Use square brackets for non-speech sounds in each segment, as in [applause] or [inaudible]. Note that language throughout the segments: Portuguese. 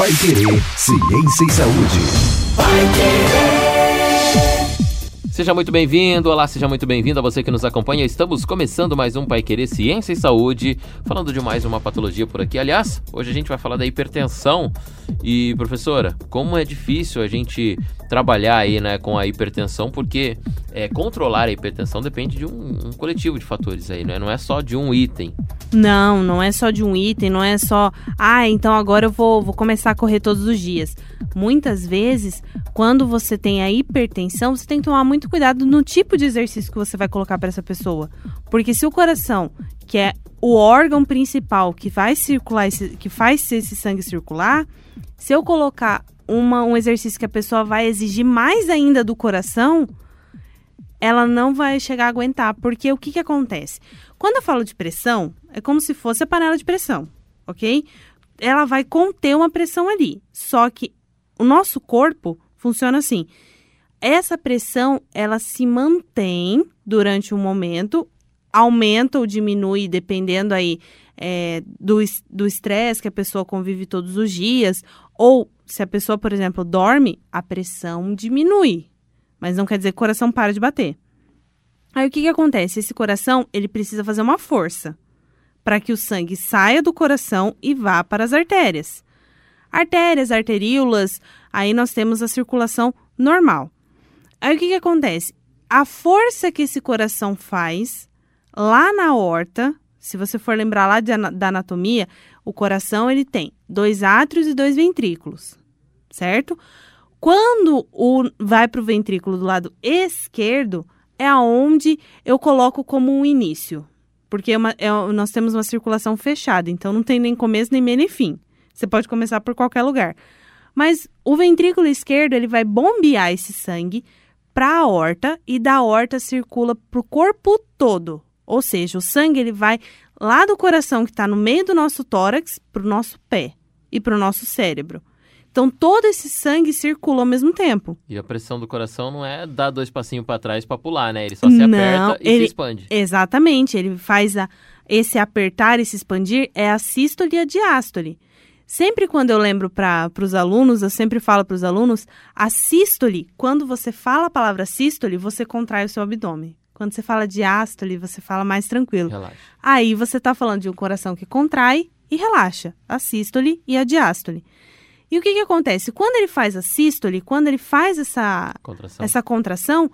Pai Querer, Ciência e Saúde. Pai Querer. Seja muito bem-vindo, olá, seja muito bem-vindo a você que nos acompanha. Estamos começando mais um Pai Querer Ciência e Saúde, falando de mais uma patologia por aqui. Aliás, hoje a gente vai falar da hipertensão. E, professora, como é difícil a gente trabalhar aí, né, com a hipertensão, porque é, controlar a hipertensão depende de um, um, coletivo de fatores aí, né? Não é só de um item. Não, não é só de um item, não é só, ah, então agora eu vou, vou começar a correr todos os dias. Muitas vezes, quando você tem a hipertensão, você tem que tomar muito cuidado no tipo de exercício que você vai colocar para essa pessoa. Porque se o coração, que é o órgão principal que faz circular esse, que faz esse sangue circular, se eu colocar uma, um exercício que a pessoa vai exigir mais ainda do coração, ela não vai chegar a aguentar. Porque o que, que acontece? Quando eu falo de pressão, é como se fosse a panela de pressão, ok? Ela vai conter uma pressão ali. Só que o nosso corpo funciona assim. Essa pressão, ela se mantém durante um momento, aumenta ou diminui, dependendo aí é, do estresse que a pessoa convive todos os dias, ou se a pessoa, por exemplo, dorme, a pressão diminui. Mas não quer dizer que o coração para de bater. Aí o que, que acontece? Esse coração, ele precisa fazer uma força para que o sangue saia do coração e vá para as artérias. Artérias, arteríolas, aí nós temos a circulação normal. Aí o que, que acontece? A força que esse coração faz lá na horta, se você for lembrar lá de, da anatomia, o coração ele tem dois átrios e dois ventrículos, certo? Quando o vai para o ventrículo do lado esquerdo, é aonde eu coloco como um início. Porque é uma, é, nós temos uma circulação fechada, então não tem nem começo, nem meio, nem fim. Você pode começar por qualquer lugar. Mas o ventrículo esquerdo ele vai bombear esse sangue para a horta e da horta circula para o corpo todo. Ou seja, o sangue ele vai lá do coração que está no meio do nosso tórax para o nosso pé e para o nosso cérebro. Então todo esse sangue circula ao mesmo tempo. E a pressão do coração não é dar dois passinhos para trás para pular, né? Ele só se não, aperta e ele, se expande. Exatamente, ele faz a, esse apertar e se expandir é a sístole e a diástole. Sempre quando eu lembro para os alunos, eu sempre falo para os alunos, a sístole, quando você fala a palavra sístole, você contrai o seu abdômen. Quando você fala diástole, você fala mais tranquilo. Relaxa. Aí você está falando de um coração que contrai e relaxa, a sístole e a diástole. E o que, que acontece? Quando ele faz a sístole, quando ele faz essa contração, essa contração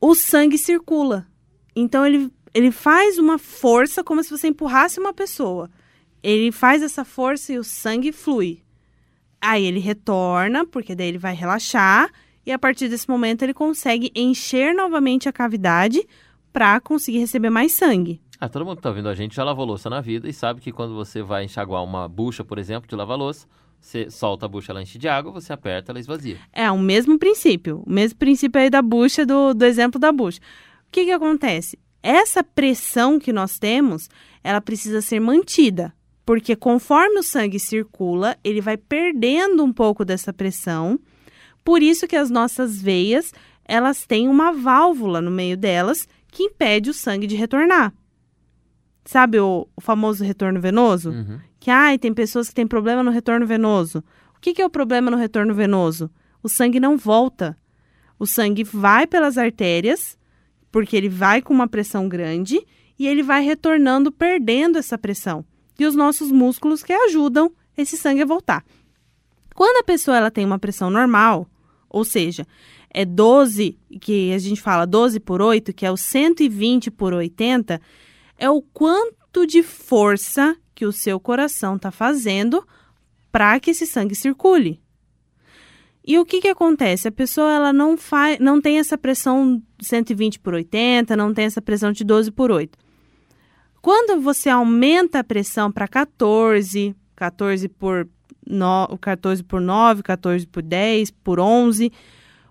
o sangue circula. Então ele, ele faz uma força como se você empurrasse uma pessoa. Ele faz essa força e o sangue flui. Aí ele retorna, porque daí ele vai relaxar, e a partir desse momento ele consegue encher novamente a cavidade para conseguir receber mais sangue. Ah, todo mundo que está ouvindo a gente já lavou louça na vida e sabe que quando você vai enxaguar uma bucha, por exemplo, de lavar louça, você solta a bucha, ela enche de água, você aperta, ela esvazia. É o mesmo princípio. O mesmo princípio aí da bucha, do, do exemplo da bucha. O que, que acontece? Essa pressão que nós temos, ela precisa ser mantida. Porque conforme o sangue circula, ele vai perdendo um pouco dessa pressão. Por isso que as nossas veias, elas têm uma válvula no meio delas que impede o sangue de retornar. Sabe o, o famoso retorno venoso? Uhum. Que ai, tem pessoas que têm problema no retorno venoso. O que, que é o problema no retorno venoso? O sangue não volta. O sangue vai pelas artérias, porque ele vai com uma pressão grande e ele vai retornando, perdendo essa pressão. E os nossos músculos que ajudam esse sangue a voltar. Quando a pessoa ela tem uma pressão normal, ou seja, é 12, que a gente fala 12 por 8, que é o 120 por 80, é o quanto de força que o seu coração está fazendo para que esse sangue circule. E o que, que acontece? A pessoa ela não, faz, não tem essa pressão 120 por 80, não tem essa pressão de 12 por 8. Quando você aumenta a pressão para 14, 14 por, no, 14 por 9, 14 por 10, por 11,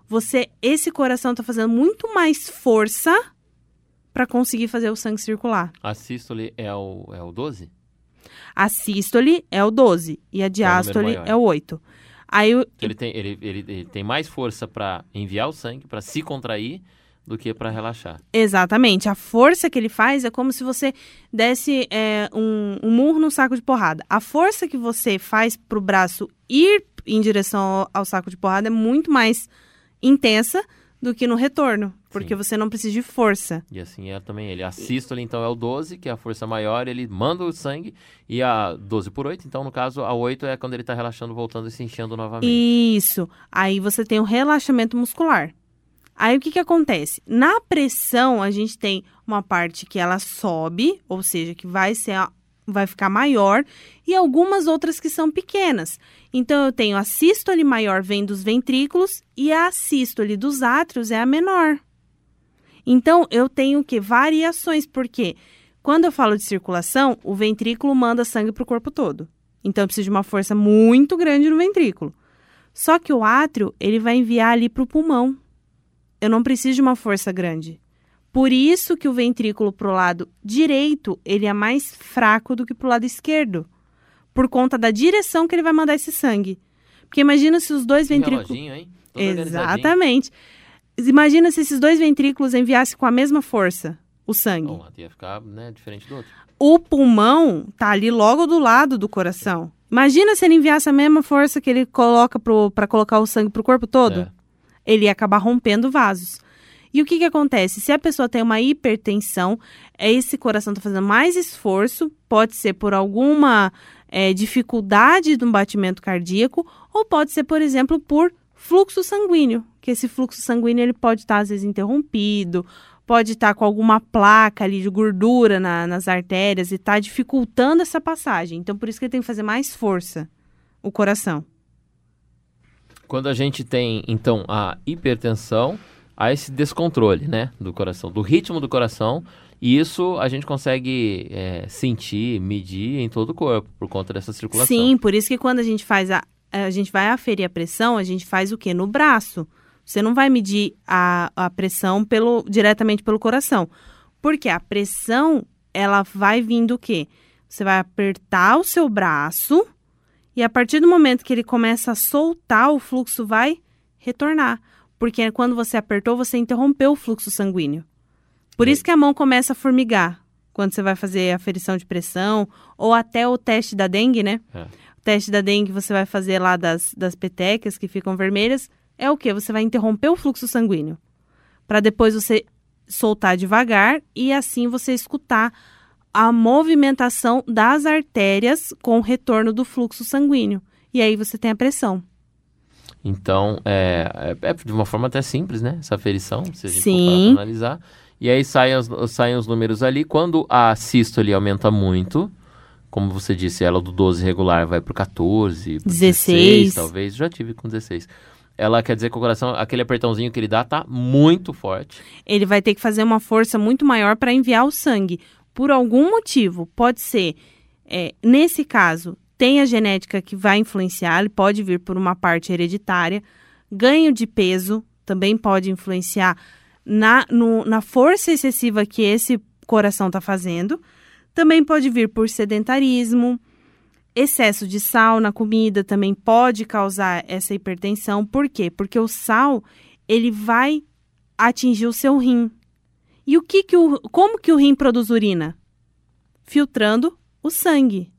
você esse coração está fazendo muito mais força para conseguir fazer o sangue circular. A sístole é o, é o 12? A sístole é o 12 e a diástole é, é o 8. Aí o... ele, tem, ele, ele, ele tem mais força para enviar o sangue, para se contrair, do que para relaxar. Exatamente. A força que ele faz é como se você desse é, um, um murro no saco de porrada. A força que você faz para o braço ir em direção ao, ao saco de porrada é muito mais intensa do que no retorno, porque Sim. você não precisa de força. E assim é também ele. A sístole, então, é o 12, que é a força maior, ele manda o sangue, e a 12 por 8, então, no caso, a 8 é quando ele está relaxando, voltando e se enchendo novamente. Isso. Aí você tem o relaxamento muscular. Aí o que, que acontece? Na pressão, a gente tem uma parte que ela sobe, ou seja, que vai ser a- vai ficar maior, e algumas outras que são pequenas. Então eu tenho a sístole maior vem dos ventrículos e a sístole dos átrios é a menor. Então eu tenho que variações, porque quando eu falo de circulação, o ventrículo manda sangue para o corpo todo. Então eu preciso de uma força muito grande no ventrículo. Só que o átrio, ele vai enviar ali para o pulmão. Eu não preciso de uma força grande. Por isso que o ventrículo pro lado direito, ele é mais fraco do que pro lado esquerdo. Por conta da direção que ele vai mandar esse sangue. Porque imagina se os dois ventrículos... Exatamente. Imagina se esses dois ventrículos enviassem com a mesma força o sangue. Bom, ia ficar né, diferente do outro. O pulmão tá ali logo do lado do coração. Imagina se ele enviasse a mesma força que ele coloca para colocar o sangue pro corpo todo. É. Ele ia acabar rompendo vasos. E o que, que acontece? Se a pessoa tem uma hipertensão, é esse coração está fazendo mais esforço, pode ser por alguma é, dificuldade no batimento cardíaco, ou pode ser, por exemplo, por fluxo sanguíneo, que esse fluxo sanguíneo ele pode estar, às vezes, interrompido, pode estar com alguma placa ali de gordura na- nas artérias e está dificultando essa passagem. Então, por isso que ele tem que fazer mais força, o coração. Quando a gente tem, então, a hipertensão, há esse descontrole, né, do coração, do ritmo do coração, e isso a gente consegue é, sentir, medir em todo o corpo, por conta dessa circulação. Sim, por isso que quando a gente faz a, a gente vai aferir a pressão, a gente faz o quê? No braço. Você não vai medir a, a pressão pelo, diretamente pelo coração. Porque a pressão, ela vai vindo o quê? Você vai apertar o seu braço e a partir do momento que ele começa a soltar, o fluxo vai retornar. Porque quando você apertou, você interrompeu o fluxo sanguíneo. Por isso que a mão começa a formigar quando você vai fazer a aferição de pressão ou até o teste da dengue, né? É. O teste da dengue você vai fazer lá das, das petecas que ficam vermelhas é o que? Você vai interromper o fluxo sanguíneo para depois você soltar devagar e assim você escutar a movimentação das artérias com o retorno do fluxo sanguíneo. E aí você tem a pressão. Então, é, é, é de uma forma até simples, né? Essa aferição, se a gente Sim. analisar. E aí saem os, saem os números ali. Quando a sístole aumenta muito, como você disse, ela do 12 regular vai pro 14, pro 16. talvez. Já tive com 16. Ela quer dizer que o coração, aquele apertãozinho que ele dá, tá muito forte. ele vai ter que fazer uma força muito maior para enviar o sangue. Por algum motivo, pode ser, é, nesse caso, tem a genética que vai influenciar, ele pode vir por uma parte hereditária. Ganho de peso também pode influenciar na, no- na força excessiva que esse coração está fazendo. Também pode vir por sedentarismo, excesso de sal na comida também pode causar essa hipertensão. Por quê? Porque o sal, ele vai atingir o seu rim. E o que que o como que o rim produz urina? Filtrando o sangue.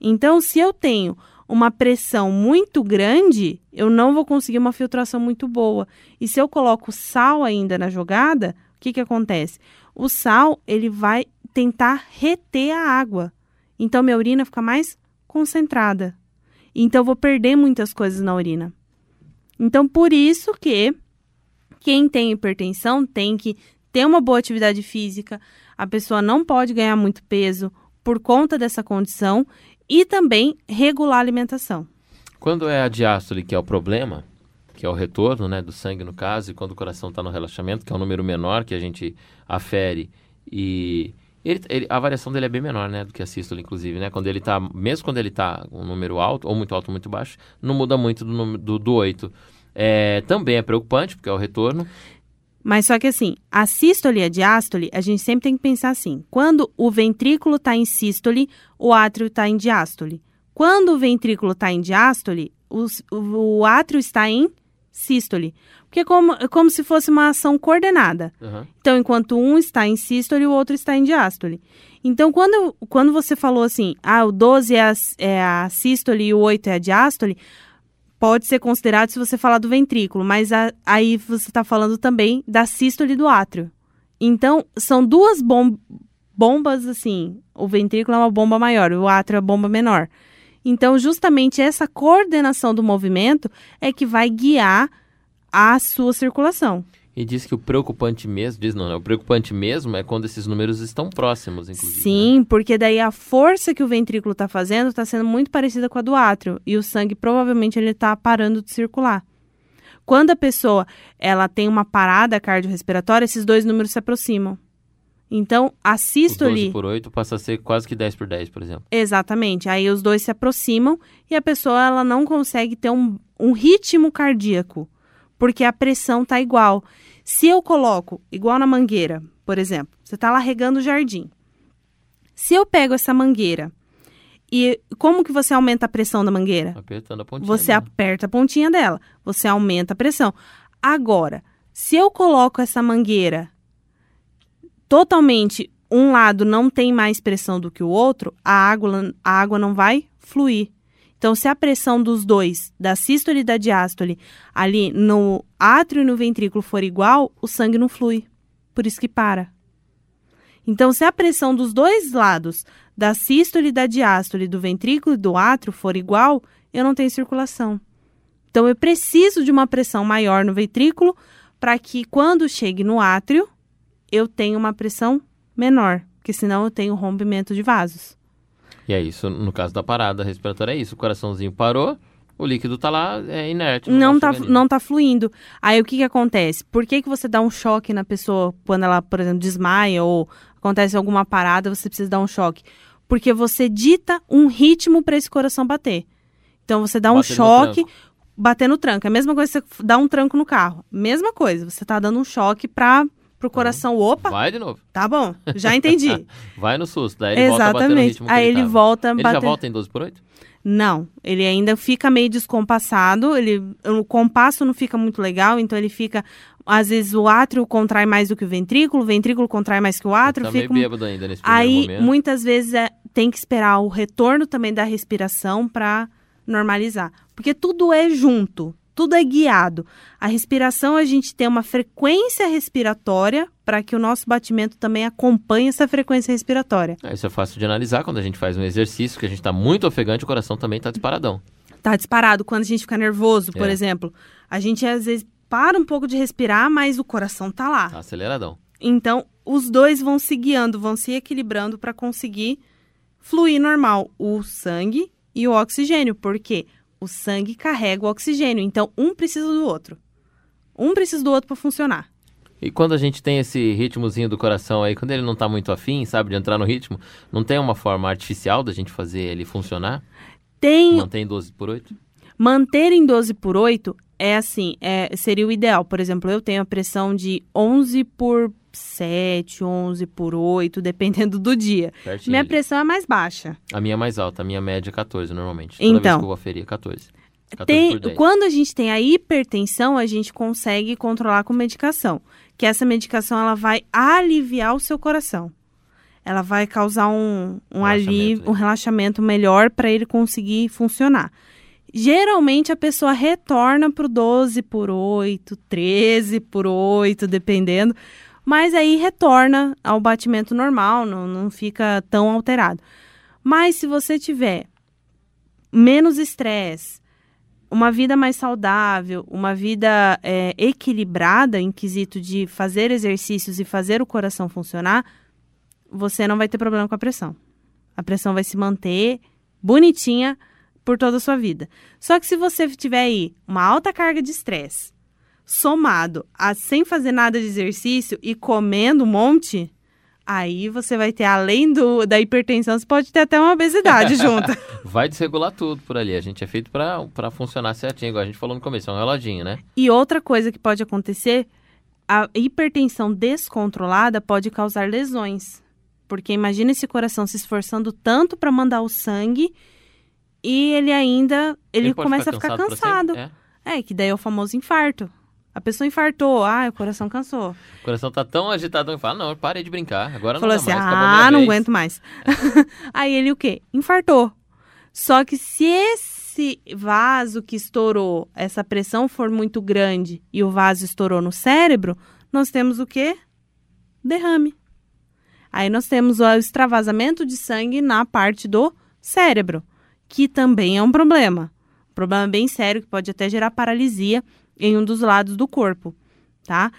Então, se eu tenho uma pressão muito grande, eu não vou conseguir uma filtração muito boa. E se eu coloco sal ainda na jogada, o que que acontece? O sal, ele vai tentar reter a água. Então, minha urina fica mais concentrada. Então, eu vou perder muitas coisas na urina. Então, por isso que quem tem hipertensão tem que ter uma boa atividade física, a pessoa não pode ganhar muito peso por conta dessa condição e também regular a alimentação. Quando é a diástole que é o problema, que é o retorno né, do sangue no caso, e quando o coração está no relaxamento, que é um número menor que a gente afere, e ele, ele- a variação dele é bem menor né, do que a sístole, inclusive. Né? Quando ele tá, mesmo quando ele está um número alto, ou muito alto ou muito baixo, não muda muito do, do, do 8. É, também é preocupante, porque é o retorno. Mas só que assim, a sístole e a diástole, a gente sempre tem que pensar assim: quando o ventrículo está em sístole, o átrio está em diástole. Quando o ventrículo está em diástole, os- o, o átrio está em sístole. Porque é como, como se fosse uma ação coordenada. Aham. Então, enquanto um está em sístole, o outro está em diástole. Então, quando, quando você falou assim, ah, o 12 é a, é a sístole e o 8 é a diástole, pode ser considerado se você falar do ventrículo, mas a- aí você está falando também da sístole do átrio. Então, são duas bom- bombas, assim, o ventrículo é uma bomba maior, o átrio é uma bomba menor. Então, justamente essa coordenação do movimento é que vai guiar a sua circulação. E diz que o preocupante mesmo, diz não, né? O preocupante mesmo é quando esses números estão próximos, inclusive. né? Sim, porque daí a força que o ventrículo está fazendo está sendo muito parecida com a do átrio e o sangue provavelmente ele está parando de circular. Quando a pessoa ela tem uma parada cardiorrespiratória, esses dois números se aproximam. Então, a O 12 sístole, por 8 passa a ser quase que 10 por 10, por exemplo. exatamente, aí os dois se aproximam e a pessoa ela não consegue ter um, um ritmo cardíaco, porque a pressão tá igual. Se eu coloco, igual na mangueira, por exemplo, você está lá regando o jardim. Se eu pego essa mangueira e como que você aumenta a pressão da mangueira? Apertando a pontinha. Você dela. aperta a pontinha dela, você aumenta a pressão. Agora, se eu coloco essa mangueira totalmente um lado não tem mais pressão do que o outro, a água, a água não vai fluir. Então, se a pressão dos dois, da sístole e da diástole, ali no átrio e no ventrículo for igual, o sangue não flui. Por isso que para. Então, se a pressão dos dois lados, da sístole e da diástole, do ventrículo e do átrio, for igual, eu não tenho circulação. Então, eu preciso de uma pressão maior no ventrículo para que, quando chegue no átrio, eu tenha uma pressão menor, porque senão eu tenho rompimento de vasos. E é isso, no caso da parada respiratória, é isso. O coraçãozinho parou, o líquido tá lá, é inerte. no Não tá, organismo. não tá fluindo. Aí o que que acontece? Por que, que você dá um choque na pessoa quando ela, por exemplo, desmaia ou acontece alguma parada, você precisa dar um choque? Porque você dita um ritmo para esse coração bater. Então você dá um choque, bater no tranco. É a mesma coisa que você dá um tranco no carro. Mesma coisa, você tá dando um choque para pro coração, opa, Vai de novo. tá bom, já entendi. [laughs] Vai no susto. Daí ele volta Exatamente. que Aí ele ele volta Ele bater. já volta em 12 por 8? Não, ele ainda fica meio descompassado, ele, o compasso não fica muito legal, então ele fica, às vezes o átrio contrai mais do que o ventrículo, o ventrículo contrai mais que o átrio, tá meio fica um- bêbado ainda nesse primeiro Aí, momento. muitas vezes, é- tem que esperar o retorno também da respiração para normalizar. Porque tudo é junto, tudo é guiado. A respiração, a gente tem uma frequência respiratória para que o nosso batimento também acompanhe essa frequência respiratória. Ah, Isso é fácil de analisar quando a gente faz um exercício que a gente tá muito ofegante, o coração também tá disparadão. Tá disparado. Quando a gente fica nervoso, por É. exemplo, a gente às vezes para um pouco de respirar, mas o coração tá lá. Tá aceleradão. Então, os dois vão se guiando, vão se equilibrando para conseguir fluir normal o sangue e o oxigênio, porque o sangue carrega o oxigênio, então um precisa do outro. Um precisa do outro para funcionar. E quando a gente tem esse ritmozinho do coração aí, quando ele não tá muito afim, sabe, de entrar no ritmo, não tem uma forma artificial da gente fazer ele funcionar? Tem Mantém 12 por 8? Manter em 12 por 8 é assim, é, seria o ideal. Por exemplo, eu tenho a pressão de 11 por 7, 11 por 8, [laughs] dependendo do dia. Certinho. Minha pressão é mais baixa. A minha é mais alta, a minha média é 14 normalmente. Toda vez Então. que eu vou aferir, é 14. 14 Tem, por 10. quando a gente tem a hipertensão, a gente consegue controlar com medicação. Que essa medicação ela vai aliviar o seu coração. Ela vai causar um, um Relaxamento, alívio, né? um relaxamento melhor para ele conseguir funcionar. Geralmente a pessoa retorna para o 12 por 8, 13 por 8, dependendo. Mas aí retorna ao batimento normal, não, não fica tão alterado. Mas se você tiver menos estresse, uma vida mais saudável, uma vida é, equilibrada em quesito de fazer exercícios e fazer o coração funcionar, você não vai ter problema com a pressão. A pressão vai se manter bonitinha por toda a sua vida. Só que se você tiver aí uma alta carga de estresse, somado a sem fazer nada de exercício e comendo um monte, aí você vai ter, além do, da hipertensão, você pode ter até uma obesidade [laughs] junto. Vai desregular tudo por ali. A gente é feito pra funcionar certinho, igual a gente falou no começo, é um reloginho, né? E outra coisa que pode acontecer, a hipertensão descontrolada pode causar lesões. Porque imagina esse coração se esforçando tanto para mandar o sangue e ele ainda ele, pode começa a ficar cansado. É. É, que daí é o famoso infarto. A pessoa infartou, ah, o coração cansou. O coração tá tão agitado que fala, não, parei de brincar, agora Falou não assim, dá mais, ah, não vez." aguento mais. [laughs] Aí ele o quê? Infartou. Só que se esse vaso que estourou, essa pressão for muito grande e o vaso estourou no cérebro, nós temos o quê? Derrame. Aí nós temos o extravasamento de sangue na parte do cérebro, que também é um problema. Um problema bem sério que pode até gerar paralisia em um dos lados do corpo, tá?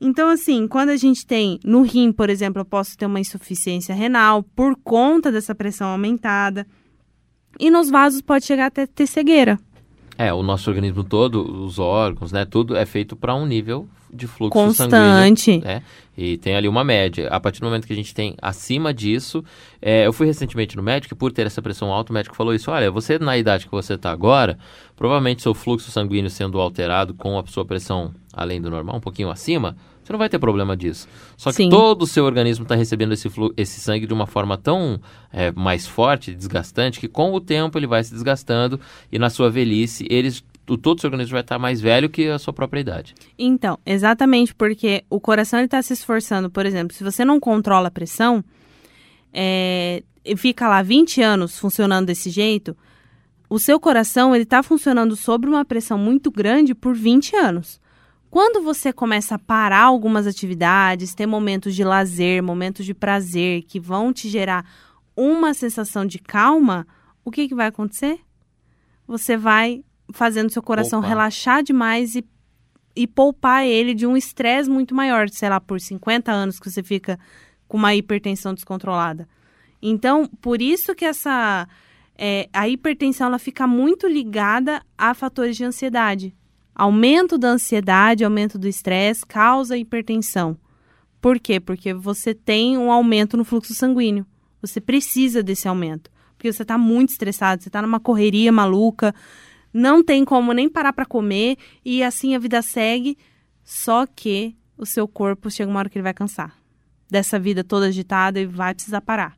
Então, assim, quando a gente tem no rim, por exemplo, eu posso ter uma insuficiência renal por conta dessa pressão aumentada. E nos vasos pode chegar até ter cegueira. É, o nosso organismo todo, os órgãos, né, tudo é feito para um nível de fluxo Constante. sanguíneo, né? E tem ali uma média. A partir do momento que a gente tem acima disso, é, eu fui recentemente no médico e por ter essa pressão alta, o médico falou isso, olha, você na idade que você está agora, provavelmente seu fluxo sanguíneo sendo alterado com a sua pressão além do normal, um pouquinho acima, você não vai ter problema disso. Só que Sim. todo o seu organismo está recebendo esse, flu- esse sangue de uma forma tão é, mais forte, desgastante, que com o tempo ele vai se desgastando e na sua velhice, eles, o, todo o seu organismo vai estar mais velho que a sua própria idade. Então, exatamente porque o coração está se esforçando, por exemplo, se você não controla a pressão, é, fica lá 20 anos funcionando desse jeito, o seu coração ele está funcionando sob uma pressão muito grande por 20 anos. Quando você começa a parar algumas atividades, ter momentos de lazer, momentos de prazer que vão te gerar uma sensação de calma, o que, que vai acontecer? Você vai fazendo seu coração Poupar. relaxar demais e, e poupar ele de um estresse muito maior, sei lá, por 50 anos que você fica com uma hipertensão descontrolada. Então, por isso que essa é, a hipertensão ela fica muito ligada a fatores de ansiedade. Aumento da ansiedade, aumento do estresse causa hipertensão. Por quê? Porque você tem um aumento no fluxo sanguíneo. Você precisa desse aumento. Porque você está muito estressado, você está numa correria maluca, não tem como nem parar para comer e assim a vida segue. Só que o seu corpo chega uma hora que ele vai cansar dessa vida toda agitada e vai precisar parar.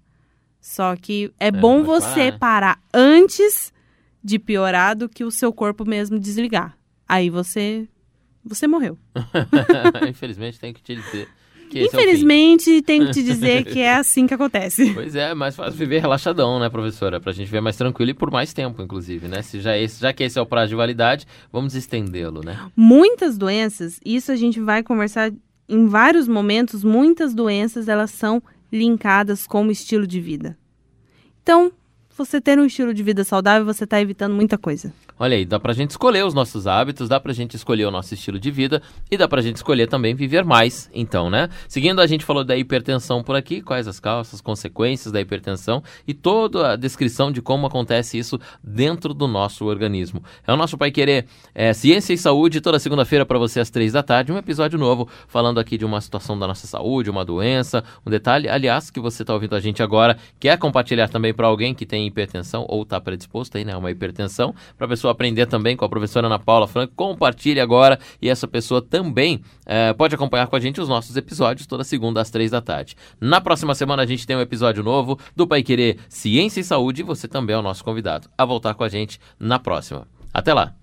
Só que é, bom pode você parar, né? parar antes de piorar do que o seu corpo mesmo desligar. Aí você você morreu. [laughs] [laughs] Infelizmente, tenho que te dizer que é. Infelizmente, tenho que te dizer [laughs] que é assim que acontece. Pois é, mais fácil viver relaxadão, né, professora? Pra gente viver mais tranquilo e por mais tempo, inclusive, né? Se já, esse, já que esse é o prazo de validade, vamos estendê-lo, né? Muitas doenças, isso a gente vai conversar em vários momentos, muitas doenças elas são linkadas com o estilo de vida. Então, você ter um estilo de vida saudável, você está evitando muita coisa. Olha aí, dá pra gente escolher os nossos hábitos, dá pra gente escolher o nosso estilo de vida e dá pra gente escolher também viver mais, então, né? Seguindo, a gente falou da hipertensão por aqui, quais as causas, as consequências da hipertensão e toda a descrição de como acontece isso dentro do nosso organismo. É o nosso Pai Querer é, Ciência e Saúde, toda segunda-feira para você às três da tarde, um episódio novo falando aqui de uma situação da nossa saúde, uma doença, um detalhe, aliás, que você está ouvindo a gente agora, quer compartilhar também para alguém que tem hipertensão ou está predisposto aí, né, uma hipertensão, para a aprender também com a professora Ana Paula Franco, compartilhe agora e essa pessoa também eh, pode acompanhar com a gente os nossos episódios toda segunda às três da tarde. Na próxima semana a gente tem um episódio novo do Pai Querer Ciência e Saúde e você também é o nosso convidado a voltar com a gente na próxima. Até lá!